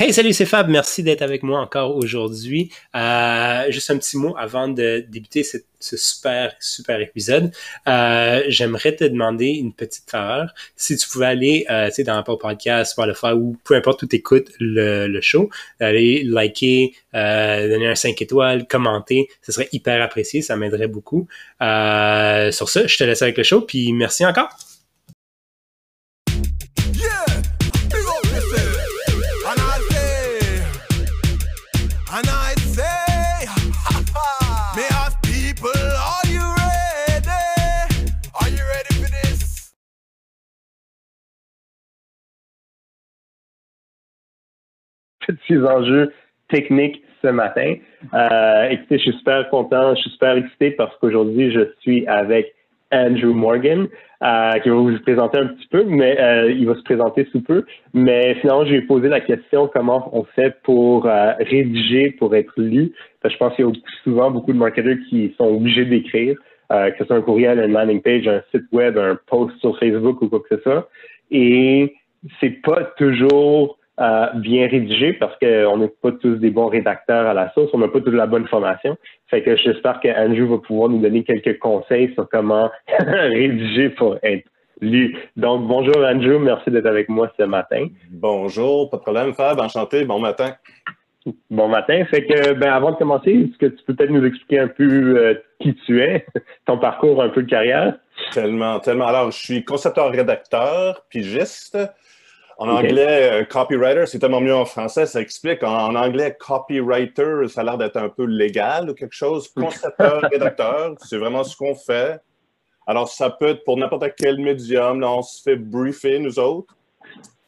Hey, salut, c'est Fab. Merci d'être avec moi encore aujourd'hui. Euh, juste un petit mot avant de débuter ce, super, super épisode. Euh, j'aimerais te demander une petite faveur. Si tu pouvais aller, euh, dans Apple Podcast, Spotify ou peu importe où tu écoutes le, le show, aller liker, euh, donner un 5 étoiles, commenter, ce serait hyper apprécié. Ça m'aiderait beaucoup. Euh, sur ça, je te laisse avec le show. Puis merci encore. Petits enjeux techniques ce matin. Euh, écoutez, je suis super content, je suis super excité parce qu'aujourd'hui, je suis avec Andrew Morgan, euh, qui va vous présenter un petit peu, mais euh, il va se présenter sous peu. Mais finalement, je ai posé la question comment on fait pour euh, rédiger, pour être lu. Parce que je pense qu'il y a souvent beaucoup de marketeurs qui sont obligés d'écrire, euh, que ce soit un courriel, un landing page, un site web, un post sur Facebook ou quoi que ce soit. Et c'est pas toujours euh, bien rédigé parce qu'on n'est pas tous des bons rédacteurs à la sauce, on n'a pas toute la bonne formation. Fait que j'espère que Andrew va pouvoir nous donner quelques conseils sur comment rédiger pour être lu. Donc, bonjour Andrew, merci d'être avec moi ce matin. Bonjour, pas de problème Fab, enchanté, bon matin. Bon matin. Fait que, ben, avant de commencer, est-ce que tu peux peut-être nous expliquer un peu euh, qui tu es, ton parcours un peu de carrière? Tellement, tellement. Alors, je suis concepteur-rédacteur, pigiste. En anglais, euh, copywriter, c'est tellement mieux en français, ça explique. En, anglais, copywriter, ça a l'air d'être un peu légal ou quelque chose. Concepteur, rédacteur, c'est vraiment ce qu'on fait. Alors, ça peut être pour n'importe quel médium. Là, on se fait briefer, nous autres.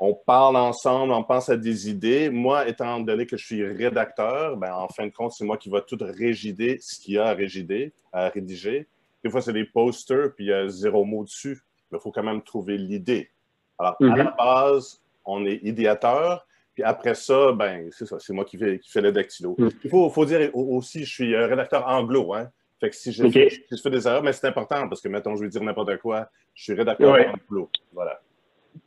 On parle ensemble, on pense à des idées. Moi, étant donné que je suis rédacteur, ben, en fin de compte, c'est moi qui va tout régider ce qu'il y a à régider, à rédiger. Des fois, c'est des posters, puis il y a zéro mot dessus. Mais il faut quand même trouver l'idée. Alors, à la mhm. base, on est idéateur. Puis après ça, ben, c'est ça, c'est moi qui fais, qui fais le dactylo. Mhm. Il faut, faut, dire aussi, je suis rédacteur anglo, hein. Fait que si je, fais des erreurs, mais c'est important parce que, mettons, je vais dire n'importe quoi, je suis rédacteur anglo. Voilà.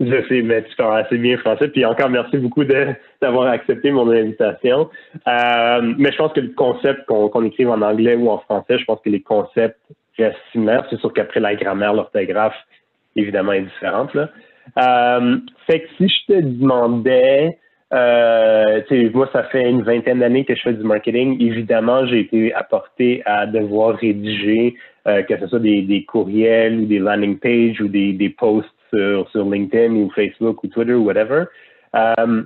Je sais, mais tu parles assez bien français. Puis encore, merci beaucoup d'avoir accepté mon invitation. Euh, mais je pense que le concept qu'on écrive en anglais ou en français, je pense que les concepts restent similaires. C'est sûr qu'après, la grammaire, l'orthographe, évidemment, est différente. Là. Euh, fait que si je te demandais, euh, moi, ça fait une vingtaine d'années que je fais du marketing. Évidemment, j'ai été apporté à devoir rédiger, euh, que ce soit des, des, courriels ou des landing pages ou des, des posts sur, sur, LinkedIn ou Facebook ou Twitter ou whatever. Euh,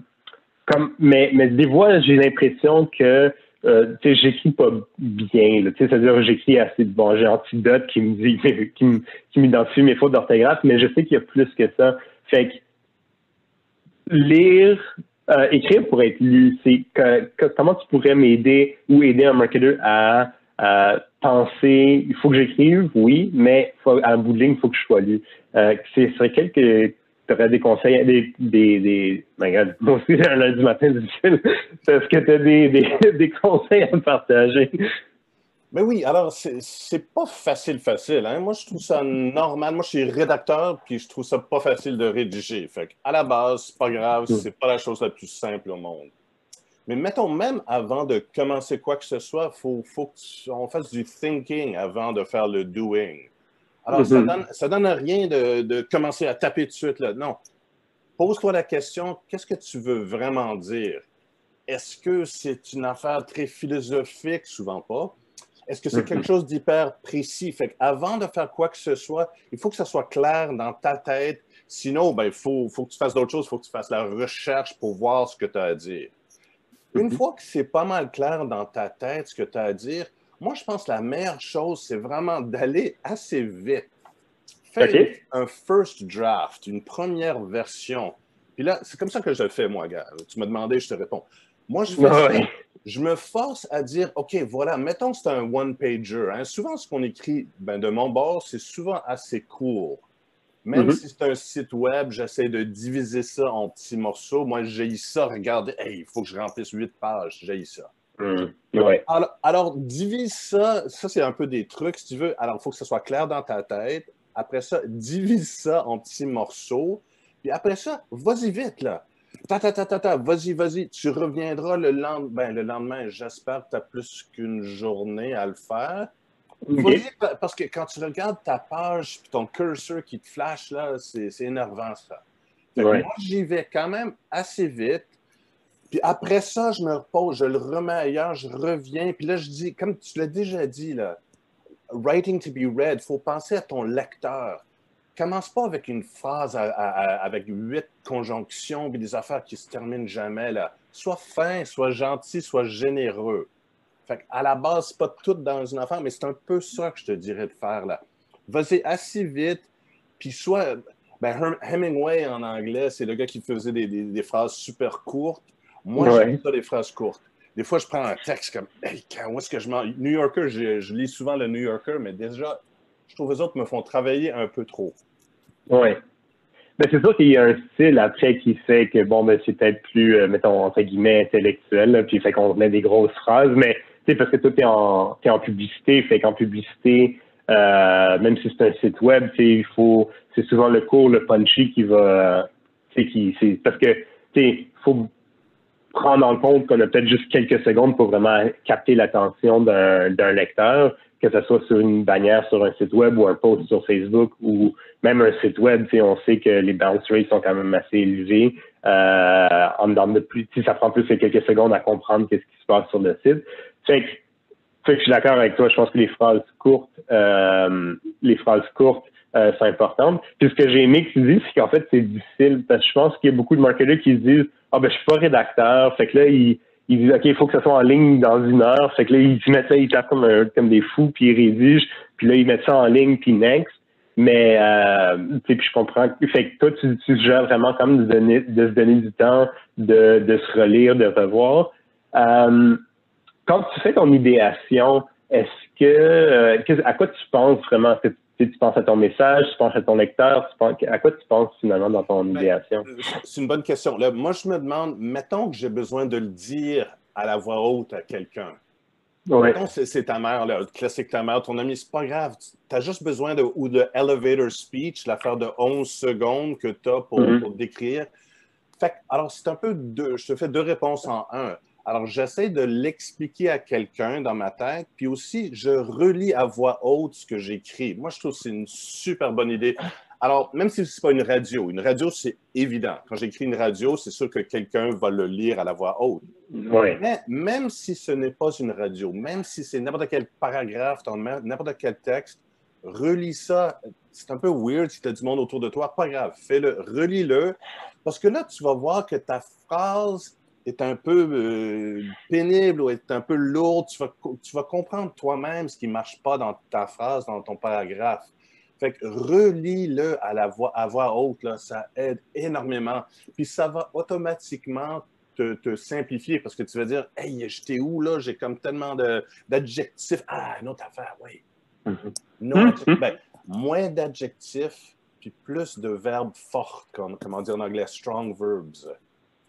comme, mais, mais des fois, j'ai l'impression que euh, j'écris pas bien. C'est-à-dire j'écris assez bon, j'ai Antidote qui me dit qui m'identifie mes fautes d'orthographe, mais je sais qu'il y a plus que ça. Fait que lire, euh, écrire pour être lu, c'est comment tu pourrais m'aider ou aider un marketeur à, penser, il faut que j'écrive, oui, mais faut, à bout de ligne, il faut que je sois lu. Euh, c'est quelques tu aurais des conseils, des, des, des ben, moi aussi, un lundi matin difficile. Est-ce que tu as des, des, des, conseils à me partager? Mais oui, alors, c'est pas facile, facile. Hein? Moi, je trouve ça normal. Moi, je suis rédacteur, puis je trouve ça pas facile de rédiger. Fait à la base, c'est pas grave, mm. c'est pas la chose la plus simple au monde. Mais mettons, même avant de commencer quoi que ce soit, il faut, faut qu'on fasse du thinking avant de faire le doing. Alors, ça, mhm. donne, ça donne rien de, de, commencer à taper tout de suite. Là. Non. Pose-toi la question, qu'est-ce que tu veux vraiment dire? Est-ce que c'est une affaire très philosophique? Souvent pas. Est-ce que c'est quelque mhm. chose d'hyper précis? Fait avant de faire quoi que ce soit, il faut que ça soit clair dans ta tête. Sinon, ben, il faut, faut, que tu fasses d'autres choses. Il faut que tu fasses la recherche pour voir ce que tu as à dire. Une mhm. fois que c'est pas mal clair dans ta tête ce que tu as à dire, moi, je pense que la meilleure chose, c'est vraiment d'aller assez vite. Faire un first draft, une première version. Puis là, c'est comme ça que je le fais, moi, gars. Tu m'as demandé, je te réponds. Moi, je, fais je me force à dire, OK, voilà, mettons que c'est un one-pager. Hein. Souvent, ce qu'on écrit ben, de mon bord, c'est souvent assez court. Même mm-hmm. si c'est un site web, j'essaie de diviser ça en petits morceaux. Moi, j'ai ça, regardez, il faut que je remplisse huit pages, j'ai ça. Hum, alors, divise ça. Ça, c'est un peu des trucs, si tu veux. Alors, il faut que ce soit clair dans ta tête. Après ça, divise ça en petits morceaux. Puis après ça, vas-y vite, là. Ta, ta, ta, ta, ta, vas-y, vas-y, tu reviendras le lendemain. Ben, le lendemain, j'espère que tu as plus qu'une journée à le faire. parce que quand tu regardes ta page ton cursor qui te flash, là, c'est énervant, ça. Moi, j'y vais quand même assez vite. Puis après ça, je me repose, je le remets ailleurs, je reviens. Puis là, je dis, comme tu l'as déjà dit, là, writing to be read, il faut penser à ton lecteur. Commence pas avec une phrase avec huit conjonctions et des affaires qui se terminent jamais. Là. Sois fin, sois gentil, sois généreux. Fait à la base, c'est pas tout dans une affaire, mais c'est un peu ça que je te dirais de faire là. Vas-y assez vite, puis soit. Ben, Hemingway en anglais, c'est le gars qui faisait des, phrases super courtes. Moi, j'aime ça, des phrases courtes. Des fois, je prends un texte comme hey, où est-ce que je m'en. New Yorker, je, lis souvent le New Yorker, mais déjà, je trouve que les autres me font travailler un peu trop. Oui. Ben, c'est sûr qu'il y a un style après qui fait que, bon, ben, c'est peut-être plus, euh, mettons, entre guillemets, intellectuel, puis fait qu'on met des grosses phrases, mais, tu sais, parce que toi, t'es en, es en publicité, fait qu'en publicité, euh, même si c'est un site web, il faut, c'est souvent le cours, le punchy qui va, qui, c'est, parce que, tu sais, faut prendre en compte qu'on a peut-être juste quelques secondes pour vraiment capter l'attention d'un lecteur, que ce soit sur une bannière sur un site web ou un post sur Facebook ou même un site web, on sait que les bounce rates sont quand même assez élevés. Euh, en de plus, ça prend plus que quelques secondes à comprendre qu'est-ce qui se passe sur le site. Fait que, je suis d'accord avec toi. Je pense que les phrases courtes, euh, les phrases courtes euh, sont importantes. Puis ce que j'ai aimé que tu dis, c'est qu'en fait c'est difficile parce que je pense qu'il y a beaucoup de marketeurs qui se disent ah ben je suis pas rédacteur. Fait que là ils ils disent OK, il faut que ça soit en ligne dans une heure. Fait que là, ils mettent ça, ils tapent comme, comme des fous, puis ils rédigent, puis là, ils mettent ça en ligne, puis next. Mais euh, puis je comprends. Fait que toi, tu, tu gères vraiment comme de, donner, de se donner du temps, de, de se relire, de revoir. Euh, quand tu fais ton idéation, est-ce que, euh, à quoi tu penses vraiment? Est-ce tu penses à ton message, tu penses à ton lecteur, tu penses, à quoi tu penses finalement dans ton ben, idéation? Euh, c'est une bonne question. Là, moi, je me demande, mettons que j'ai besoin de le dire à la voix haute à quelqu'un. Ouais. C'est ta mère, le classique ta mère, ton ami, c'est pas grave. Tu as juste besoin de, ou de elevator speech, l'affaire de 11 secondes que tu as pour, mm-hmm. pour, décrire. Fait, alors, c'est un peu deux, je te fais deux réponses en un. Alors, j'essaie de l'expliquer à quelqu'un dans ma tête, puis aussi, je relis à voix haute ce que j'écris. Moi, je trouve que c'est une super bonne idée. Alors, même si ce n'est pas une radio, une radio, c'est évident. Quand j'écris une radio, c'est sûr que quelqu'un va le lire à la voix haute. Mais même si ce n'est pas une radio, même si c'est n'importe quel paragraphe dans n'importe quel texte, relis ça. C'est un peu weird si tu as du monde autour de toi. Pas grave, fais-le, relis-le. Parce que là, tu vas voir que ta phrase est un peu euh, pénible ou est un peu lourde. Tu vas, tu vas comprendre toi-même ce qui ne marche pas dans ta phrase, dans ton paragraphe. Fait que relis-le à la voix, à voix haute, là, ça aide énormément. Puis ça va automatiquement te, te, simplifier parce que tu vas dire Hey, j'étais où là? J'ai comme tellement d'adjectifs. Ah, une autre affaire, oui. Mm-hmm. Ben, moins d'adjectifs, puis plus de verbes forts, comme, comment dire en anglais, strong verbs.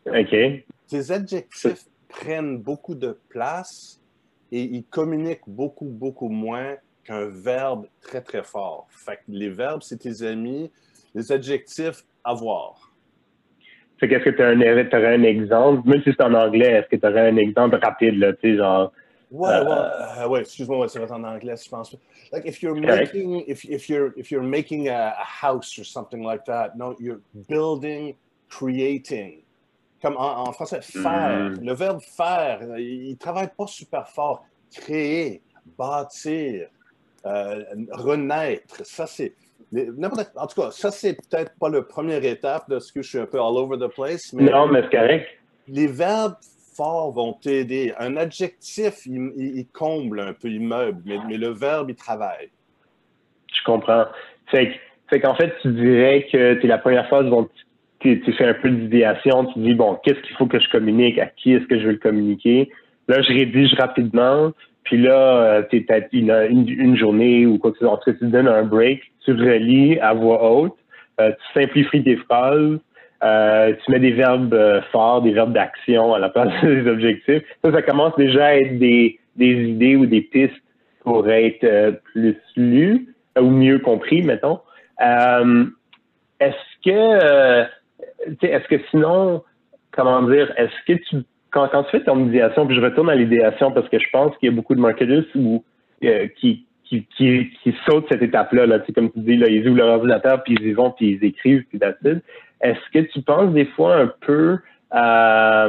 OK. Ces adjectifs prennent beaucoup de place et ils communiquent beaucoup, beaucoup moins un verbe très, très fort. Fait que les verbes, c'est tes amis. Les adjectifs, avoir. Fait qu'est-ce que tu aurais un exemple, même si c'est en anglais, est-ce que tu aurais un exemple rapide, là, tu sais, genre. Ouais, ouais, euh, ouais, excuse-moi, ça va être en anglais, je pense. Like if you're making, if, if you're, if you're making a, a, house or something like that, no, you're building, creating. Comme en, en français, faire. Mm. Le verbe faire, il, ne travaille pas super fort. Créer, bâtir, euh, renaître. Ça, c'est. En tout cas, ça, c'est peut-être pas la première étape de ce que je suis un peu all over the place. Mais non, mais c'est correct. Les verbes forts vont t'aider. Un adjectif, il, comble un peu, il meuble, mais, le verbe, il travaille. Je comprends. Fait, qu'en fait, tu dirais que tu es la première phase où tu, tu fais un peu d'idéation, tu dis, bon, qu'est-ce qu'il faut que je communique, à qui est-ce que je veux le communiquer? Là, je rédige rapidement, puis là, euh, tu peut-être une, une, journée ou quoi que ce soit. En tout cas, tu donnes un break, tu relis à voix haute, euh, tu simplifies tes phrases, euh, tu mets des verbes forts, des verbes d'action à la place des objectifs. Ça, ça commence déjà à être des, des idées ou des pistes pour être plus lues ou mieux compris, mettons. est-ce que, est-ce que sinon, comment dire, est-ce que tu, quand, quand tu fais ton idéation, puis je retourne à l'idéation parce que je pense qu'il y a beaucoup de marketeurs où, euh, qui, sautent cette étape-là, là, comme tu dis, là, ils ouvrent leur ordinateur, puis ils y vont, puis ils écrivent, puis d'acide. Est-ce que tu penses des fois un peu à,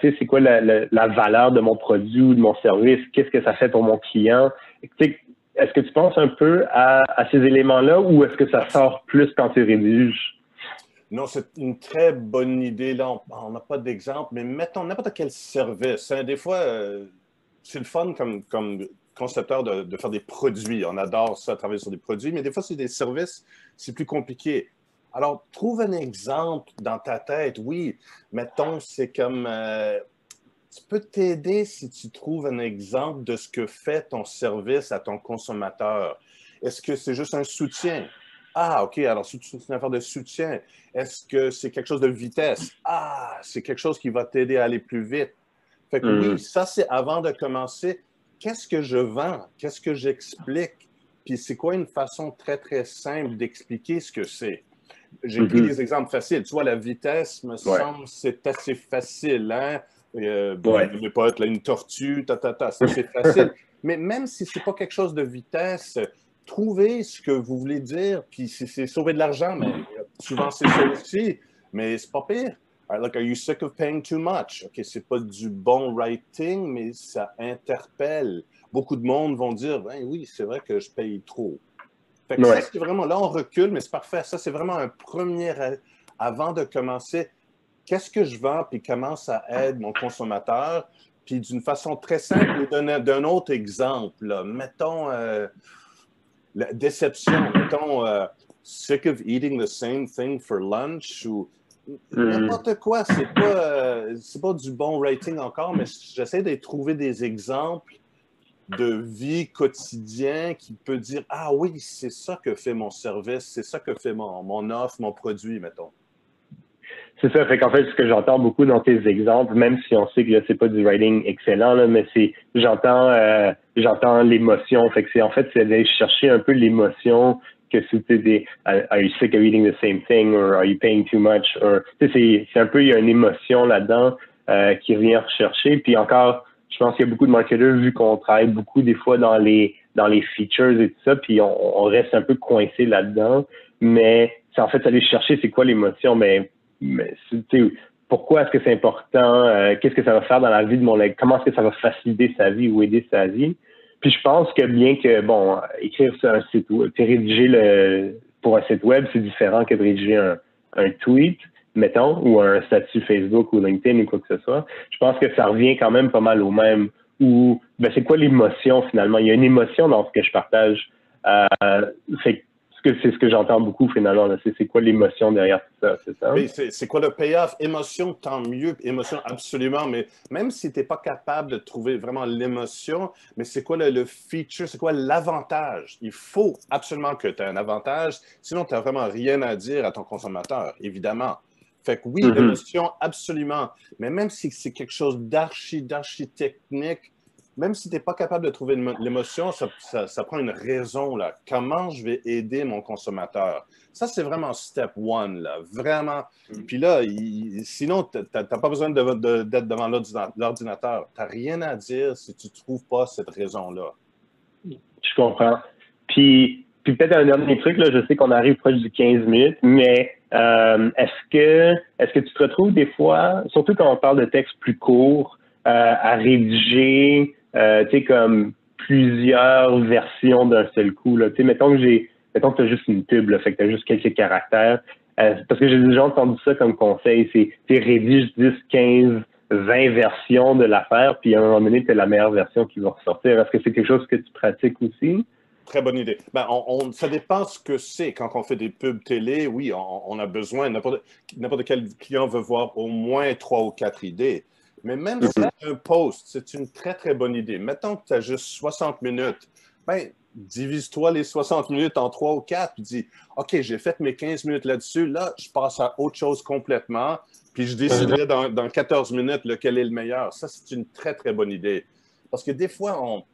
tu sais, c'est quoi la, la, valeur de mon produit ou de mon service? Qu'est-ce que ça fait pour mon client? Est-ce que tu penses un peu à, à ces éléments-là ou est-ce que ça sort plus quand tu rédiges? Non, c'est une très bonne idée. Là, on n'a pas d'exemple, mais mettons n'importe quel service. Hein. Des fois, euh, c'est le fun comme, concepteur de, de, faire des produits. On adore ça, travailler sur des produits, mais des fois, c'est des services, c'est plus compliqué. Alors, trouve un exemple dans ta tête. Oui, mettons, c'est comme... Euh, tu peux t'aider si tu trouves un exemple de ce que fait ton service à ton consommateur. Est-ce que c'est juste un soutien? Ah, OK, alors c'est une affaire de soutien. Est-ce que c'est quelque chose de vitesse? Ah, c'est quelque chose qui va t'aider à aller plus vite. Fait que oui, mm. ça, c'est avant de commencer. Qu'est-ce que je vends? Qu'est-ce que j'explique? Puis c'est quoi une façon très, très simple d'expliquer ce que c'est? J'ai pris mm-hmm. des exemples faciles. Tu vois, la vitesse, me semble, c'est assez facile. Hein? Euh, ouais. pas être une tortue, ta, ta, ta, c'est facile. Mais même si c'est pas quelque chose de vitesse, trouvez ce que vous voulez dire, puis c'est sauver de l'argent, mais souvent c'est ça aussi, mais c'est pas pire. like, are you sick of paying too much? OK, c'est pas du bon writing, mais ça interpelle. Beaucoup de monde vont dire, ben oui, c'est vrai que je paye trop. Fait que ça, c'est vraiment, là, on recule, mais c'est parfait. Ça, c'est vraiment un premier, avant de commencer, qu'est-ce que je vends, puis comment ça aide mon consommateur? Puis d'une façon très simple, d'un autre exemple, mettons, euh, la déception, mettons, euh, sick of eating the same thing for lunch ou hmm. n'importe quoi. C'est pas, euh, pas du bon rating encore, mais j'essaie de trouver des exemples de vie quotidien qui peut dire Ah oui, c'est ça que fait mon service, c'est ça que fait mon, mon offre, mon produit, mettons. C'est ça. Fait qu'en fait, ce que j'entends beaucoup dans tes exemples, même si on sait que là, c'est pas du writing excellent, là, mais c'est, j'entends, euh, j'entends l'émotion. Fait que c'est, en fait, c'est d'aller chercher un peu l'émotion que c'était des, are you sick of eating the same thing or are you paying too much or, c'est, c'est un peu, il y a une émotion là-dedans, euh, qui vient rechercher. Puis encore, je pense qu'il y a beaucoup de marketeurs, vu qu'on travaille beaucoup des fois dans les, dans les features et tout ça, puis on, on reste un peu coincé là-dedans. Mais c'est en fait aller chercher c'est quoi l'émotion, mais mais pourquoi est-ce que c'est important? Euh, qu'est-ce que ça va faire dans la vie de mon élève? Comment est-ce que ça va faciliter sa vie ou aider sa vie? Puis je pense que bien que, bon, écrire sur un site web, rédiger le, pour un site web, c'est différent que de rédiger un, un tweet, mettons, ou un statut Facebook ou LinkedIn ou quoi que ce soit. Je pense que ça revient quand même pas mal au même. Ou, ben, c'est quoi l'émotion finalement? Il y a une émotion dans ce que je partage. Euh, fait c'est ce que j'entends beaucoup finalement. C'est quoi l'émotion derrière tout ça, c'est ça? Oui, c'est quoi le payoff? Émotion, tant mieux. Émotion, absolument. Mais même si tu n'es pas capable de trouver vraiment l'émotion, mais c'est quoi le, feature? C'est quoi l'avantage? Il faut absolument que tu aies un avantage. Sinon, tu n'as vraiment rien à dire à ton consommateur, évidemment. Fait que oui, mm-hmm. l'émotion, absolument. Mais même si c'est quelque chose d'archi, d'archi technique, même si tu n'es pas capable de trouver l'émotion, ça, prend une raison. Là. Comment je vais aider mon consommateur? Ça, c'est vraiment step one. Là. Vraiment. Mm. Puis là, sinon, tu n'as pas besoin d'être devant l'ordinateur. Tu n'as rien à dire si tu ne trouves pas cette raison-là. Je comprends. Puis, puis peut-être un dernier truc, là, je sais qu'on arrive proche du 15 minutes, mais euh, est-ce que est-ce que tu te retrouves des fois, surtout quand on parle de textes plus courts, euh, à rédiger euh, tu sais, comme plusieurs versions d'un seul coup. Là. Tu sais, mettons que j'ai, mettons que tu as juste une pub, là, fait que tu as juste quelques caractères. Euh, parce que j'ai déjà entendu ça comme conseil, c'est, tu rédige 10, 15, 20 versions de l'affaire, puis à un moment donné, tu la meilleure version qui va ressortir. Est-ce que c'est quelque chose que tu pratiques aussi? Très bonne idée. Ben, on, ça dépend ce que c'est. Quand on fait des pubs télé, oui, on, on a besoin, n'importe quel client veut voir au moins trois ou quatre idées. Mais même si un post, c'est une très, très bonne idée. Mettons que tu as juste 60 minutes. Ben, divise-toi les 60 minutes en 3 ou 4, puis dis, OK, j'ai fait mes 15 minutes là-dessus, là, je passe à autre chose complètement, puis je déciderai dans, dans 14 minutes lequel est le meilleur. Ça, c'est une très, très bonne idée. Parce que des fois, on,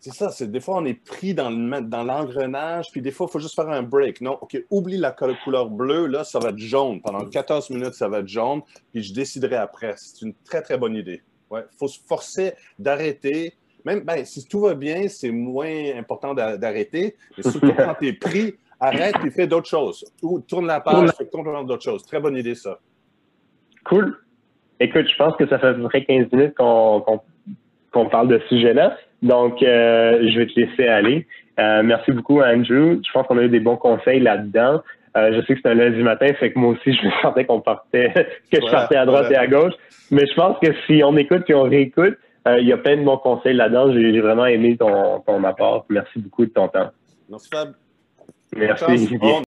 C'est ça, c'est des fois on est pris dans, le, dans l'engrenage, puis des fois il faut juste faire un break. Non, OK, oublie la couleur bleue, là, ça va être jaune. Pendant 14 minutes, ça va être jaune, puis je déciderai après. C'est une très, très bonne idée. Il faut se forcer d'arrêter. Même ben, si tout va bien, c'est moins important d'arrêter. Mais surtout quand tu es pris, arrête et fais d'autres choses. Ou tourne la page, fais complètement d'autres choses. Très bonne idée, ça. Cool. Écoute, je pense que ça fait à peu près 15 minutes qu'on parle de ce sujet-là. Donc, euh, je vais te laisser aller. Euh, merci beaucoup, Andrew. Je pense qu'on a eu des bons conseils là-dedans. Euh, je sais que c'est un lundi matin, fait que moi aussi, je me sentais qu'on partait, que je partais à droite et à gauche. Mais je pense que si on écoute et on réécoute, il y a plein de bons conseils là-dedans. J'ai vraiment aimé ton, ton apport. Merci beaucoup de ton temps. Merci, Fab. Merci.